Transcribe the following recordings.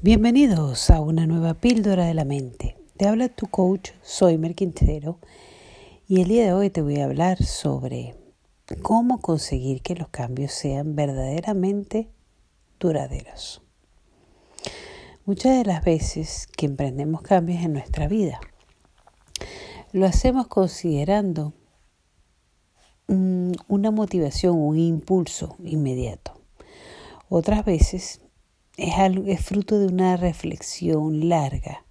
Bienvenidos a una nueva píldora de la mente. Te habla tu coach, soy Merquintero, y el día de hoy te voy a hablar sobre cómo conseguir que los cambios sean verdaderamente duraderos. Muchas de las veces que emprendemos cambios en nuestra vida, lo hacemos considerando una motivación, un impulso inmediato. Otras veces es, fruto de una reflexión larga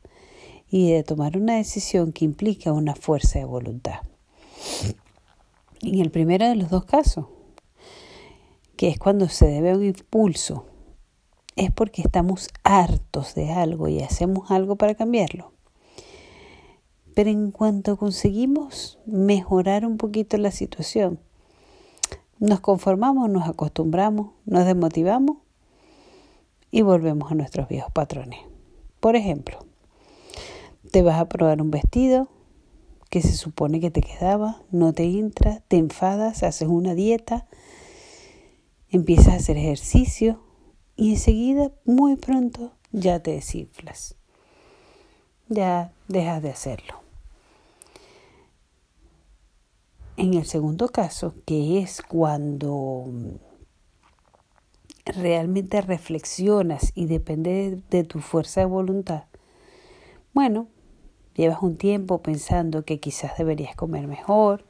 y de tomar una decisión que implica una fuerza de voluntad. En el primero de los dos casos, que es cuando se debe un impulso, es porque estamos hartos de algo y hacemos algo para cambiarlo. Pero en cuanto conseguimos mejorar un poquito la situación, nos conformamos, nos acostumbramos, nos desmotivamos y volvemos a nuestros viejos patrones. Por ejemplo, te vas a probar un vestido que se supone que te quedaba, no te entra, te enfadas, haces una dieta, empiezas a hacer ejercicio y enseguida, muy pronto, ya te desinflas. Ya dejas de hacerlo. En el segundo caso, que es cuando realmente reflexionas y depende de, tu fuerza de voluntad, bueno, llevas un tiempo pensando que quizás deberías comer mejor,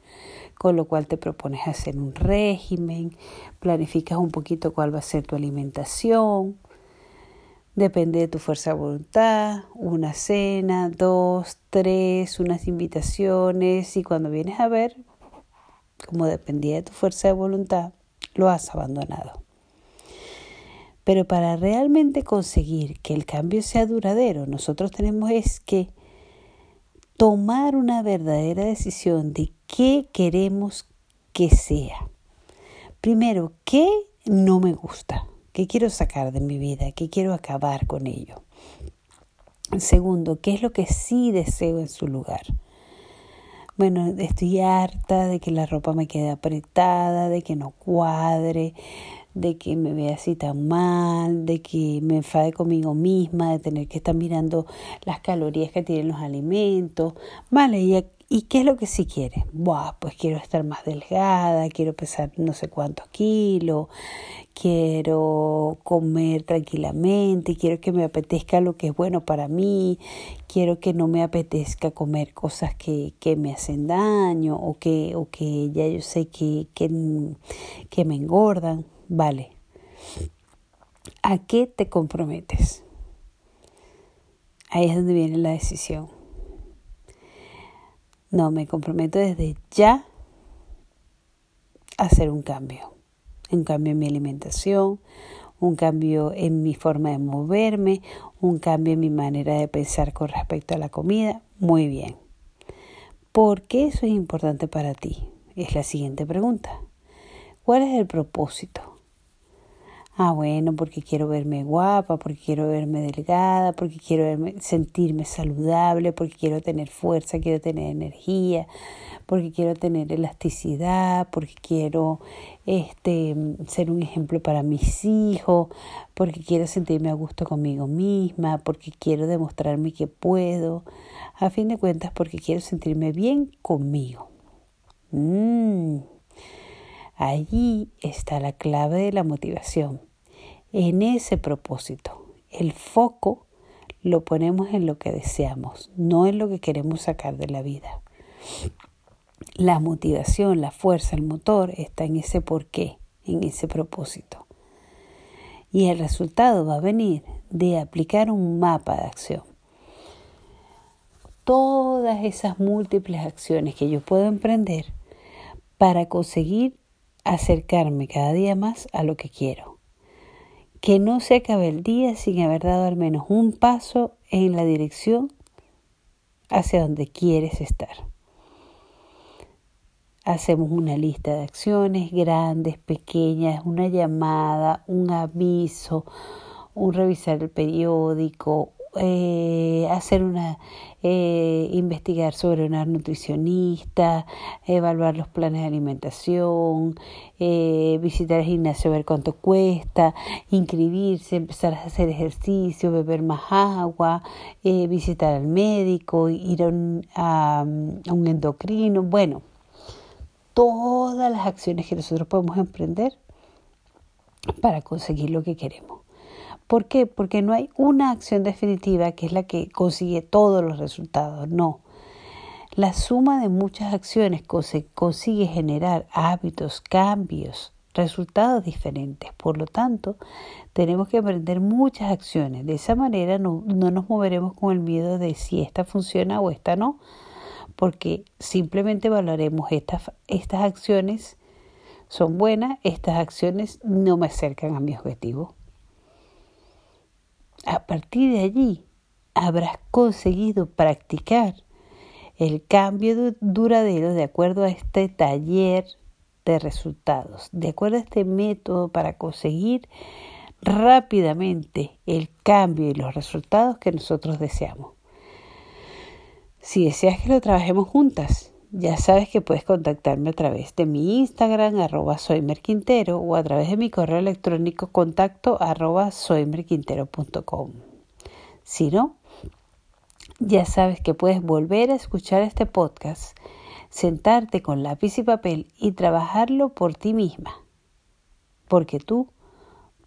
con lo cual te propones hacer un régimen, planificas un poquito cuál va a ser tu alimentación, depende de tu fuerza de voluntad, una cena, dos, tres, unas invitaciones y cuando vienes a ver, como dependía de tu fuerza de voluntad, lo has abandonado. Pero para realmente conseguir que el cambio sea duradero, nosotros tenemos es que tomar una verdadera decisión de qué queremos que sea. Primero, ¿qué no me gusta? ¿Qué quiero sacar de mi vida? ¿Qué quiero acabar con ello? Segundo, ¿qué es lo que sí deseo en su lugar? Bueno, estoy harta de que la ropa me quede apretada, de que no cuadre, de que me vea así tan mal, de que me enfade conmigo misma, de tener que estar mirando las calorías que tienen los alimentos. Vale, ¿y, ¿y qué es lo que sí quiere? Buah, pues quiero estar más delgada, quiero pesar no sé cuántos kilos, quiero comer tranquilamente, quiero que me apetezca lo que es bueno para mí, quiero que no me apetezca comer cosas que, que me hacen daño o que, o que ya yo sé que, que, que me engordan. Vale. ¿A qué te comprometes? Ahí es donde viene la decisión. No, me comprometo desde ya a hacer un cambio. Un cambio en mi alimentación, un cambio en mi forma de moverme, un cambio en mi manera de pensar con respecto a la comida. Muy bien. ¿Por qué eso es importante para ti? Es la siguiente pregunta. ¿Cuál es el propósito? Ah, bueno, porque quiero verme guapa, porque quiero verme delgada, porque quiero verme, sentirme saludable, porque quiero tener fuerza, quiero tener energía, porque quiero tener elasticidad, porque quiero este ser un ejemplo para mis hijos, porque quiero sentirme a gusto conmigo misma, porque quiero demostrarme que puedo, a fin de cuentas porque quiero sentirme bien conmigo. Mm. Allí está la clave de la motivación en ese propósito. El foco lo ponemos en lo que deseamos, no en lo que queremos sacar de la vida. La motivación, la fuerza, el motor está en ese porqué, en ese propósito. Y el resultado va a venir de aplicar un mapa de acción. Todas esas múltiples acciones que yo puedo emprender para conseguir acercarme cada día más a lo que quiero que no se acabe el día sin haber dado al menos un paso en la dirección hacia donde quieres estar. Hacemos una lista de acciones grandes, pequeñas, una llamada, un aviso, un revisar el periódico, eh, hacer una, eh, investigar sobre una nutricionista, evaluar los planes de alimentación, eh, visitar el gimnasio, ver cuánto cuesta, inscribirse, empezar a hacer ejercicio, beber más agua, visitar al médico, ir a un endocrino, bueno, todas las acciones que nosotros podemos emprender para conseguir lo que queremos. ¿Por qué? Porque no hay una acción definitiva que es la que consigue todos los resultados, no. La suma de muchas acciones consigue generar hábitos, cambios, resultados diferentes. Por lo tanto, tenemos que emprender muchas acciones. De esa manera no, no, nos moveremos con el miedo de si esta funciona o esta no, porque simplemente valoraremos estas, estas acciones son buenas, estas acciones no me acercan a mi objetivo a partir de allí habrás conseguido practicar el cambio duradero de acuerdo a este taller de resultados, de acuerdo a este método para conseguir rápidamente el cambio y los resultados que nosotros deseamos. Si deseas que lo trabajemos juntas, ya sabes que puedes contactarme a través de mi Instagram, arroba soymerquintero, o a través de mi correo electrónico contacto arroba soymerquintero.com. Si no, ya sabes que puedes volver a escuchar este podcast, sentarte con lápiz y papel y trabajarlo por ti misma, porque tú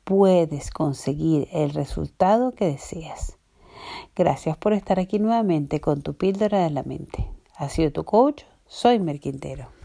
puedes conseguir el resultado que deseas. Gracias por estar aquí nuevamente con tu píldora de la mente. Ha sido tu coach soy Merquintero.